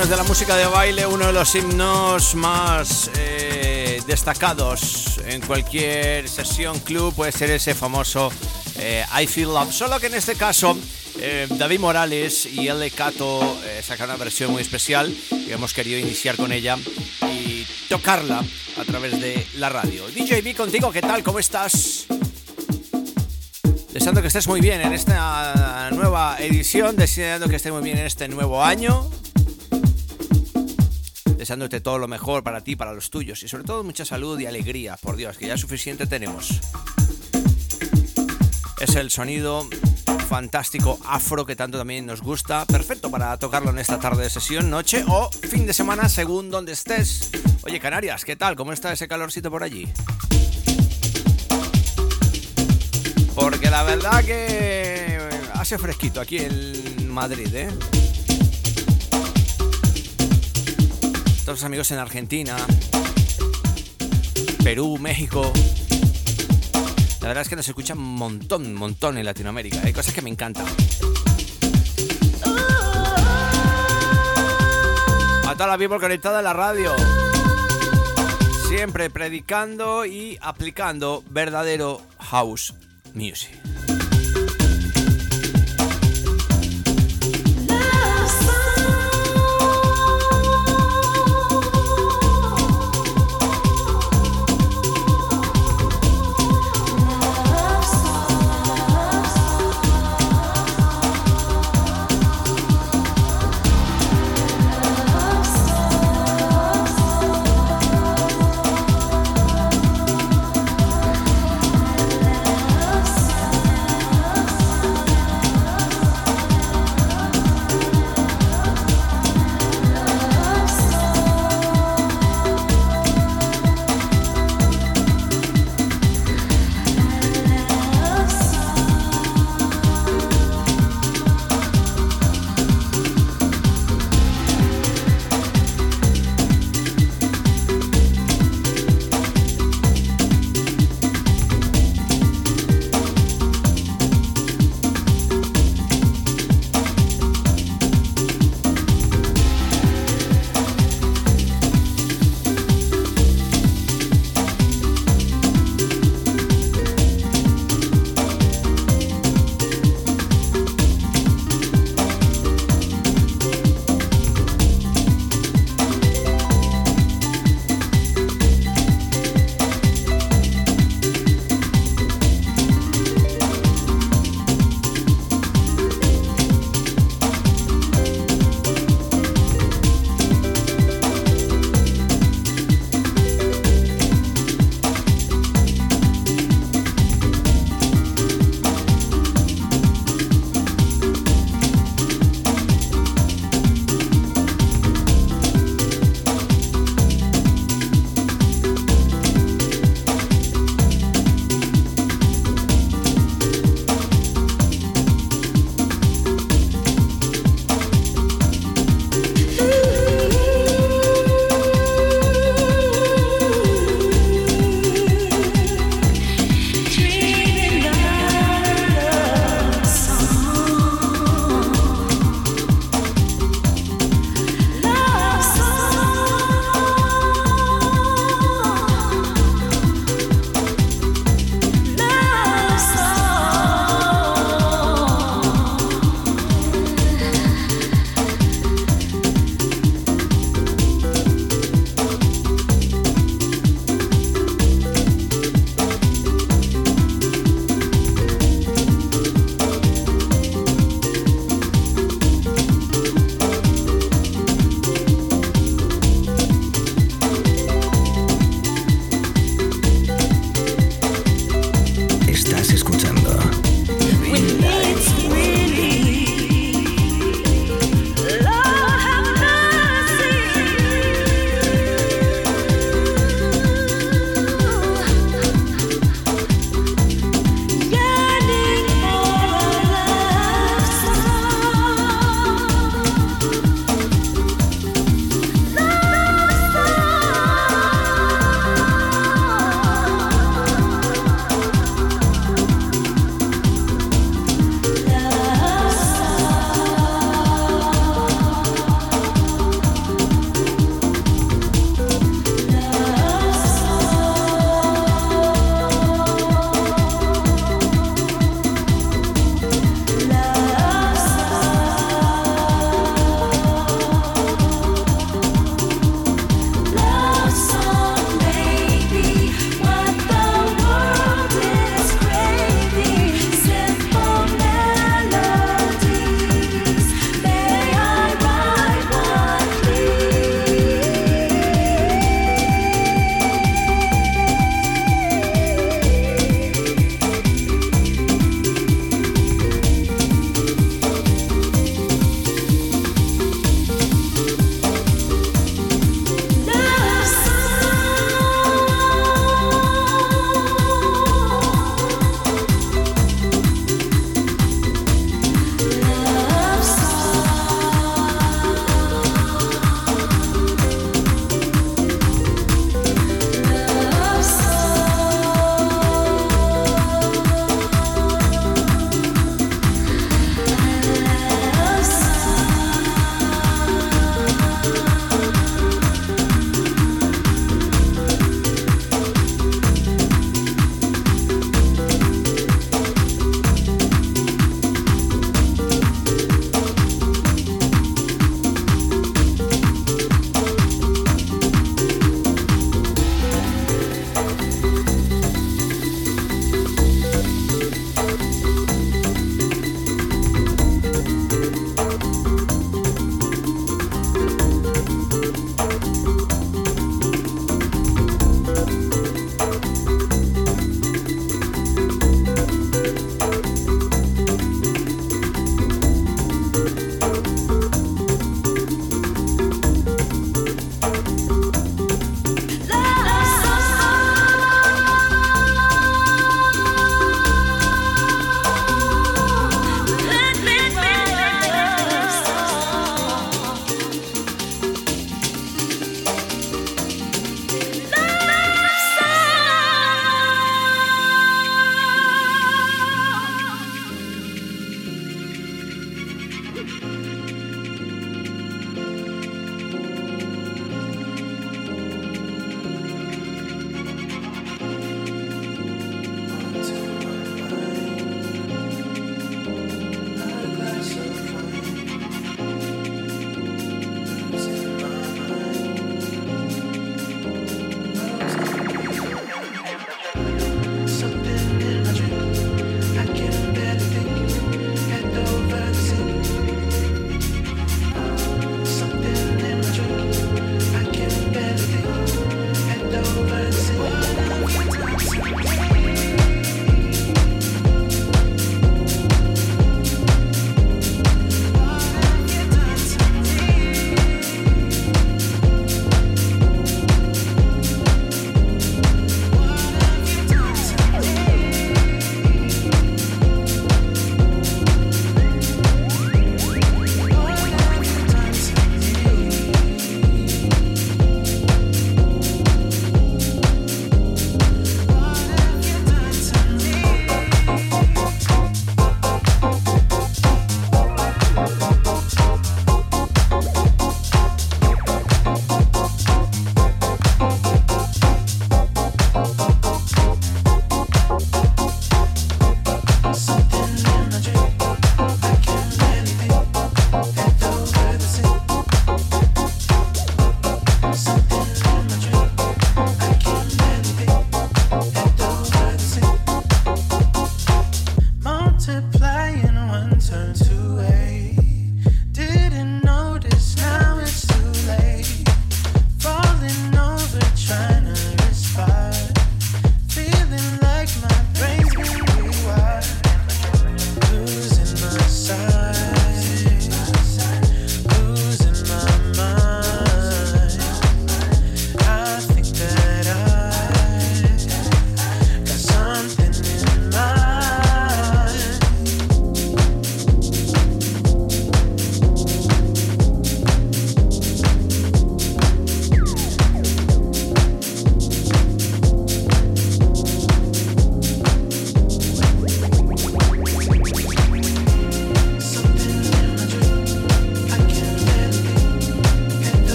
himnos de la música de baile, uno de los himnos más eh, destacados en cualquier sesión club puede ser ese famoso eh, I Feel Love. Solo que en este caso eh, David Morales y L. Cato sacan una versión muy especial y hemos querido iniciar con ella y tocarla a través de la radio. DJB contigo, ¿qué tal? ¿Cómo estás? Deseando que estés muy bien en esta nueva edición, deseando que estés muy bien en este nuevo año, deseándote todo lo mejor para ti, para los tuyos y sobre todo mucha salud y alegría, por Dios, que ya suficiente tenemos. Es el sonido fantástico afro que tanto también nos gusta, perfecto para tocarlo en esta tarde de sesión, noche o fin de semana según donde estés. Oye Canarias, ¿qué tal? ¿Cómo está ese calorcito por allí? Porque la verdad que hace fresquito aquí en Madrid, ¿eh? Amigos en Argentina, Perú, México. La verdad es que nos escuchan un montón, un montón en Latinoamérica. Hay cosas que me encantan. A toda la people conectada en la radio. Siempre predicando y aplicando verdadero house music.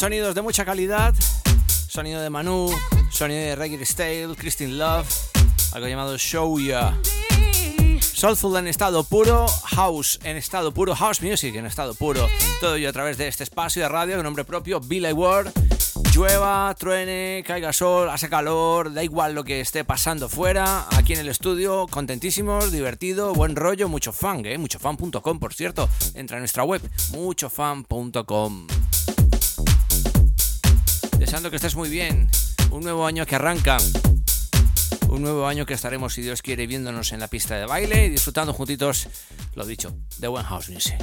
Sonidos de mucha calidad. Sonido de Manu, sonido de Reggae Style, Christine Love, algo llamado Show Ya. Soulful en estado puro, House en estado puro, House Music en estado puro. Todo ello a través de este espacio de radio con nombre propio, Billy Ward. Llueva, truene, caiga sol, hace calor, da igual lo que esté pasando fuera, aquí en el estudio, contentísimos, divertido, buen rollo, mucho fan, ¿eh? muchofan.com, por cierto, entra a nuestra web, muchofan.com. Que estés muy bien, un nuevo año que arranca, un nuevo año que estaremos, si Dios quiere, viéndonos en la pista de baile y disfrutando juntitos, lo dicho, de buen house music.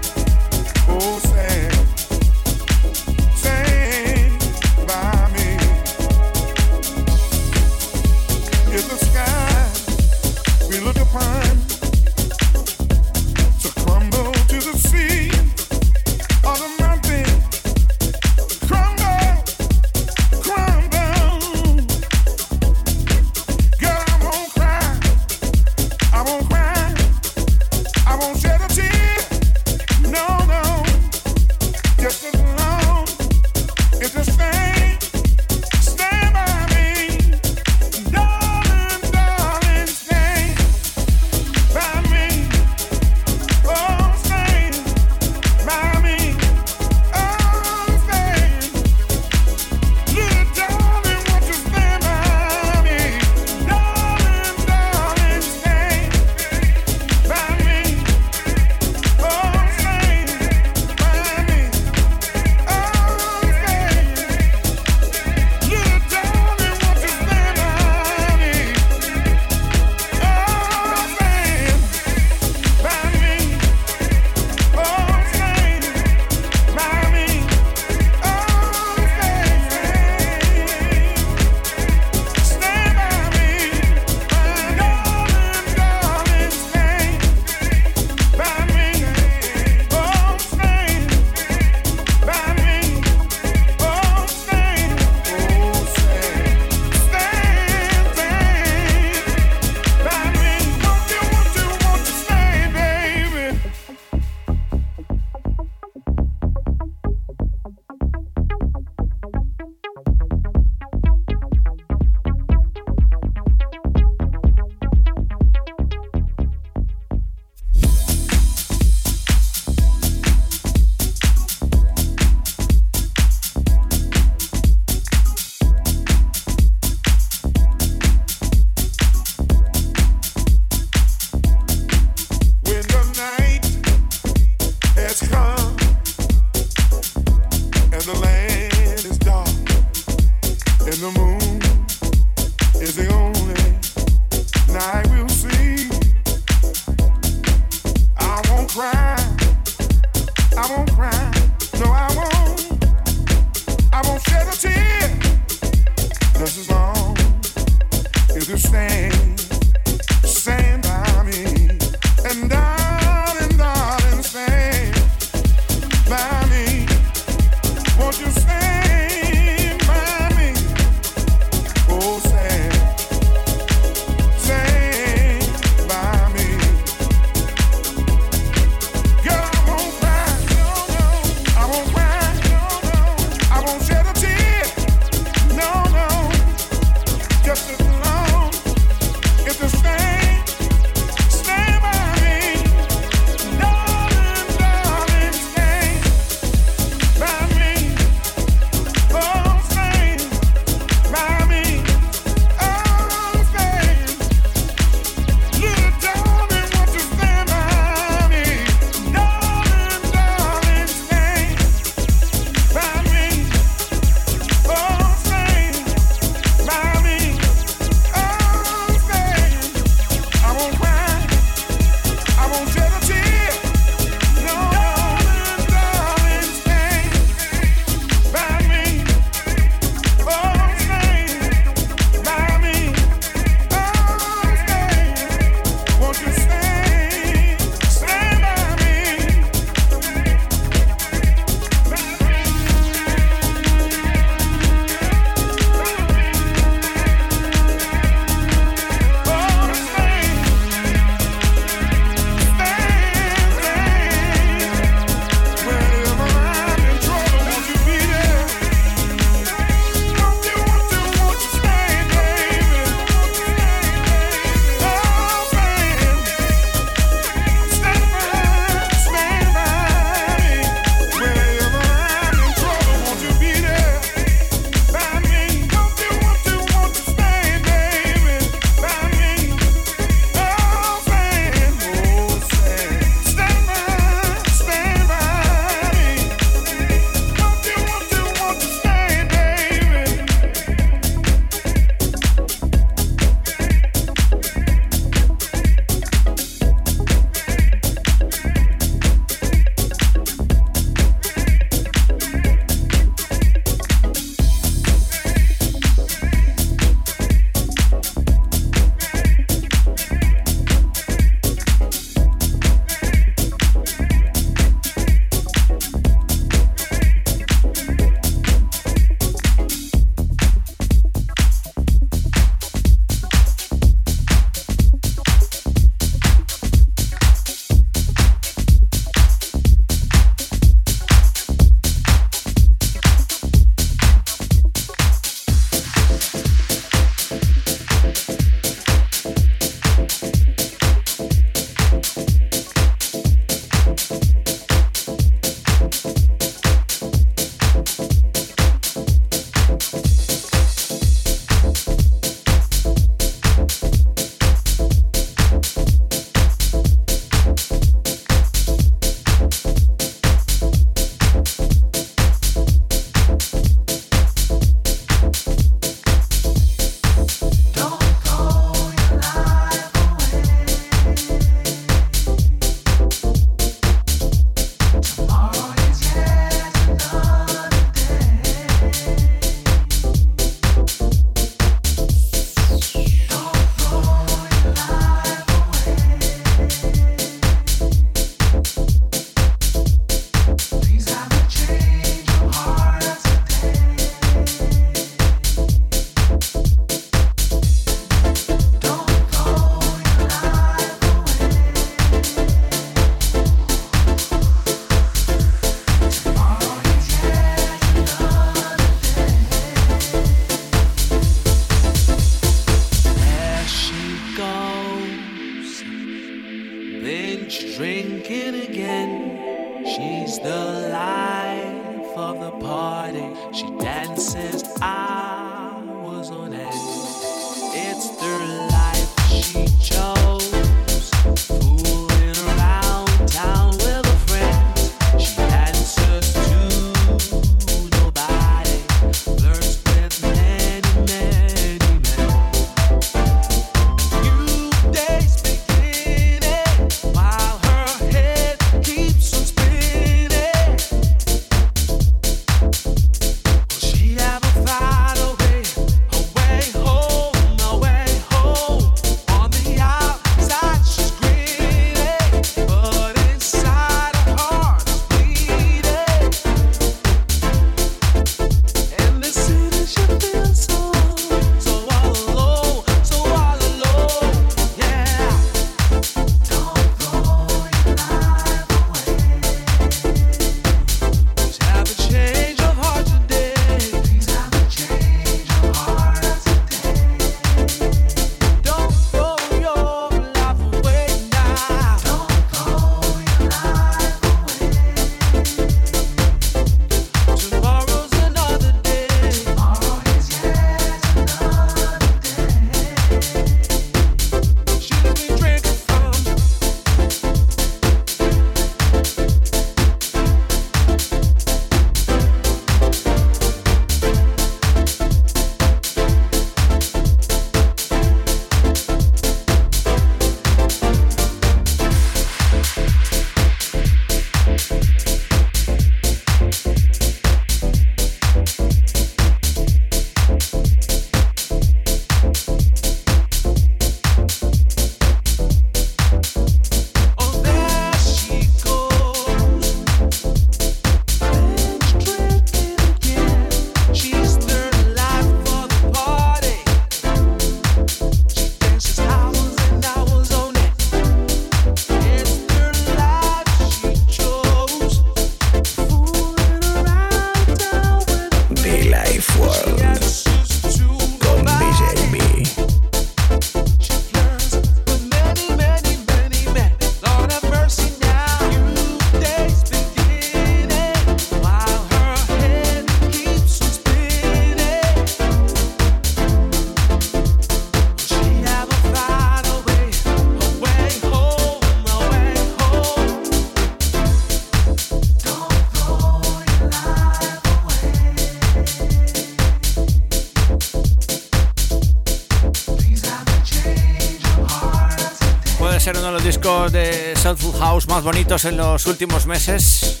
Bonitos en los últimos meses.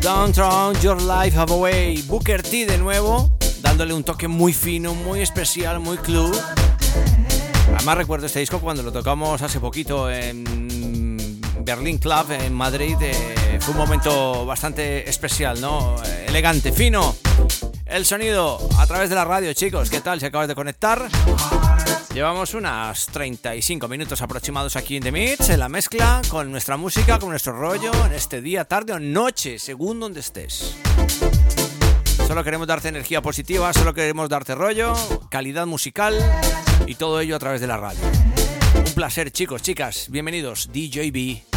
Don't throw your life away. Booker T de nuevo, dándole un toque muy fino, muy especial, muy club. Además recuerdo este disco cuando lo tocamos hace poquito en Berlin Club en Madrid. Eh, fue un momento bastante especial, ¿no? Elegante, fino. El sonido a través de la radio, chicos. ¿Qué tal? Si acabas de conectar. Llevamos unas 35 minutos aproximados aquí en The Mix, en la mezcla, con nuestra música, con nuestro rollo, en este día, tarde o noche, según donde estés. Solo queremos darte energía positiva, solo queremos darte rollo, calidad musical y todo ello a través de la radio. Un placer, chicos, chicas, bienvenidos, DJB.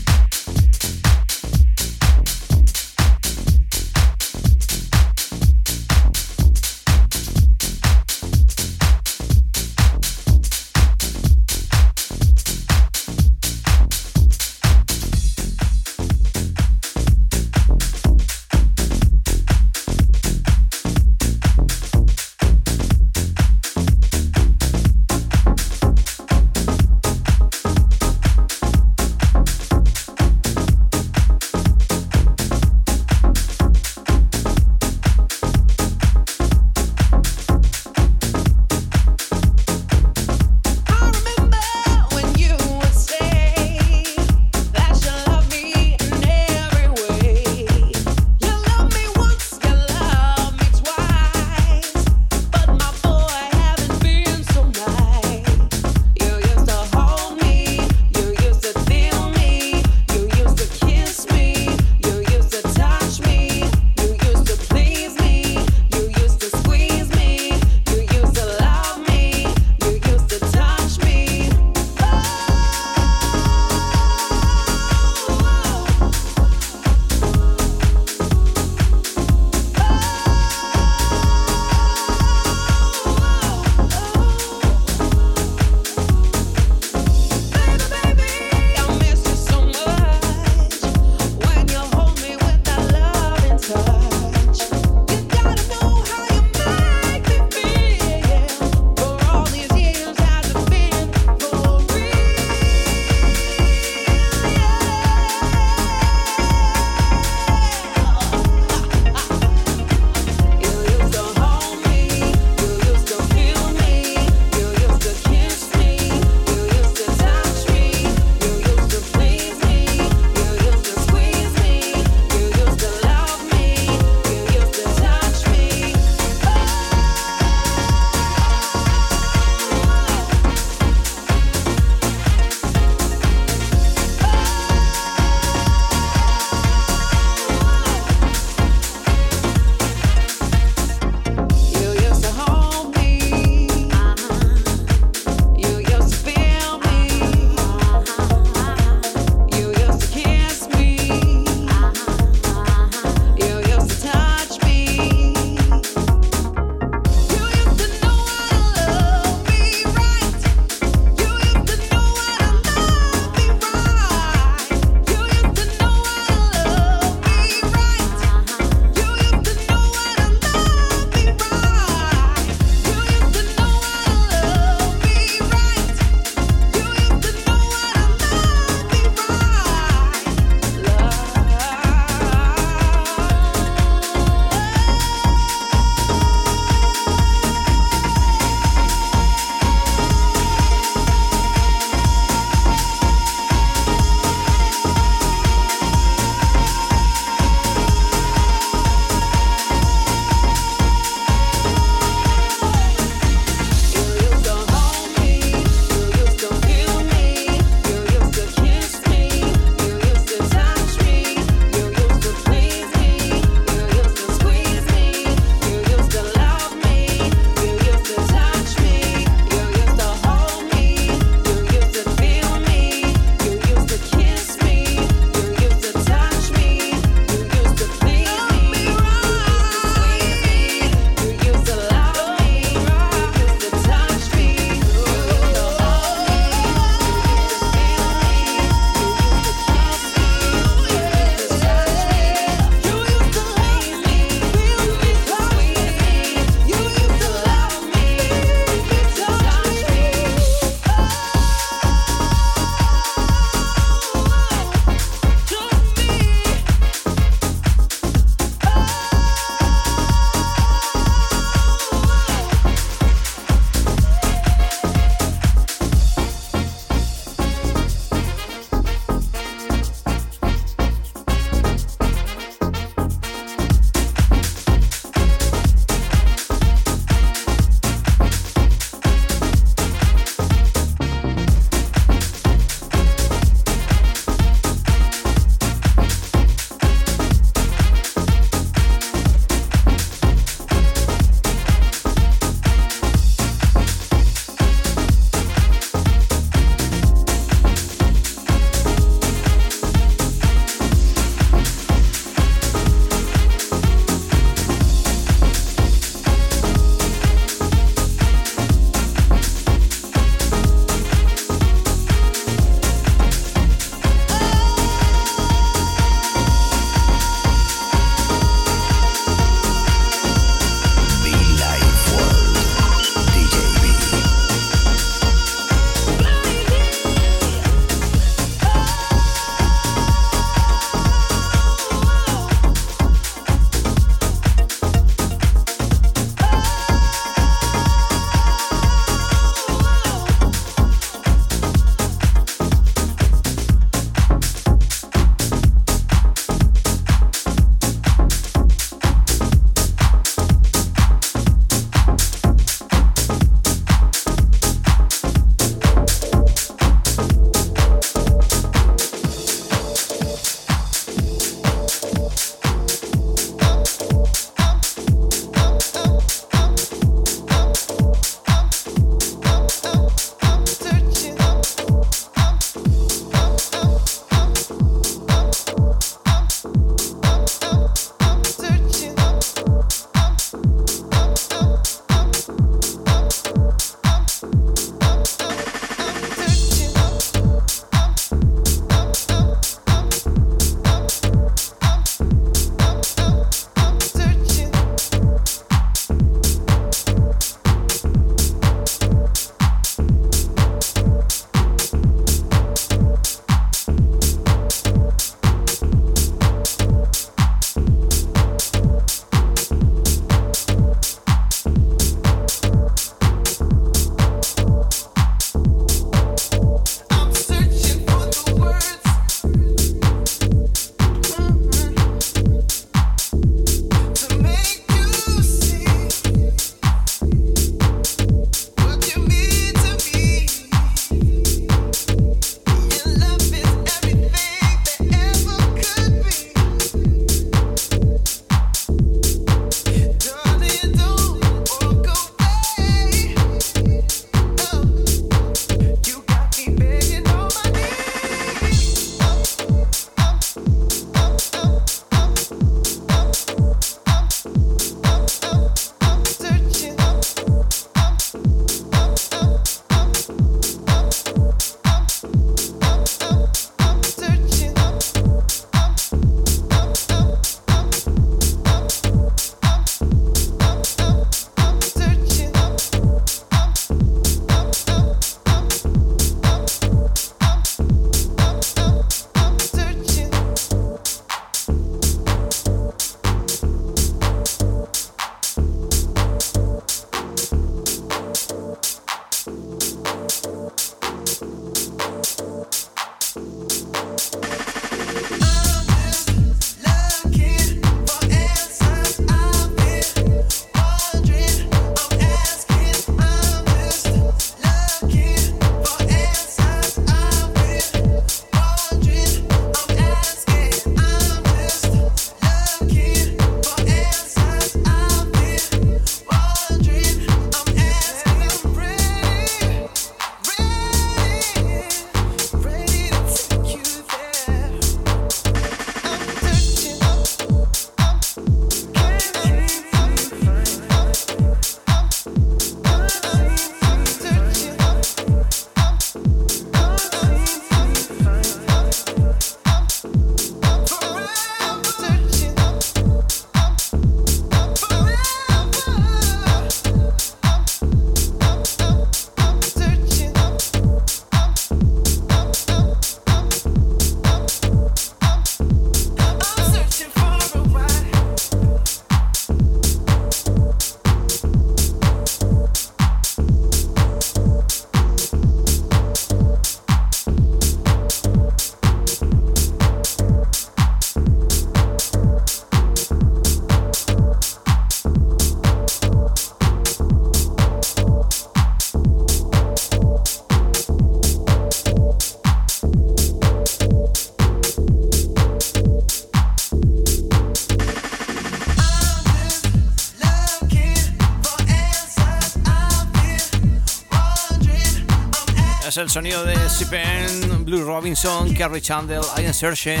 Es el sonido de Sipen, Blue Robinson, Carrie Chandler, Ian Searching.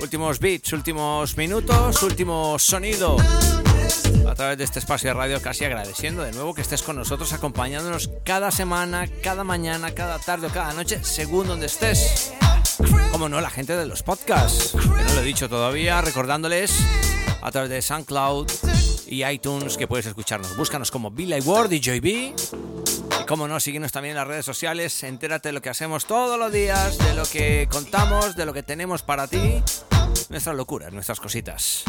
Últimos beats, últimos minutos, último sonido a través de este espacio de radio, casi agradeciendo de nuevo que estés con nosotros, acompañándonos cada semana, cada mañana, cada tarde o cada noche, según donde estés. Como no, la gente de los podcasts, que no lo he dicho todavía, recordándoles a través de SoundCloud y iTunes que puedes escucharnos. Búscanos como Billy Ward y JB. Y como no, síguenos también en las redes sociales. Entérate de lo que hacemos todos los días, de lo que contamos, de lo que tenemos para ti. Nuestras locuras, nuestras cositas.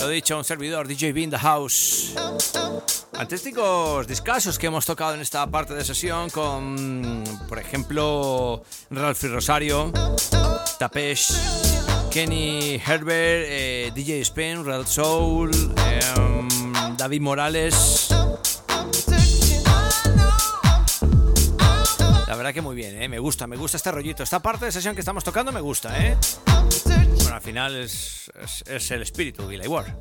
Lo dicho, un servidor, DJ B in the house. Artísticos discasos que hemos tocado en esta parte de sesión con, por ejemplo, Ralphie Rosario, Tapesh, Kenny Herbert, eh, DJ Spin, Red Soul, em, David Morales. La verdad que muy bien, ¿eh? me gusta, me gusta este rollito. Esta parte de sesión que estamos tocando me gusta, ¿eh? Bueno, al final es, es, el espíritu, Billy Ward.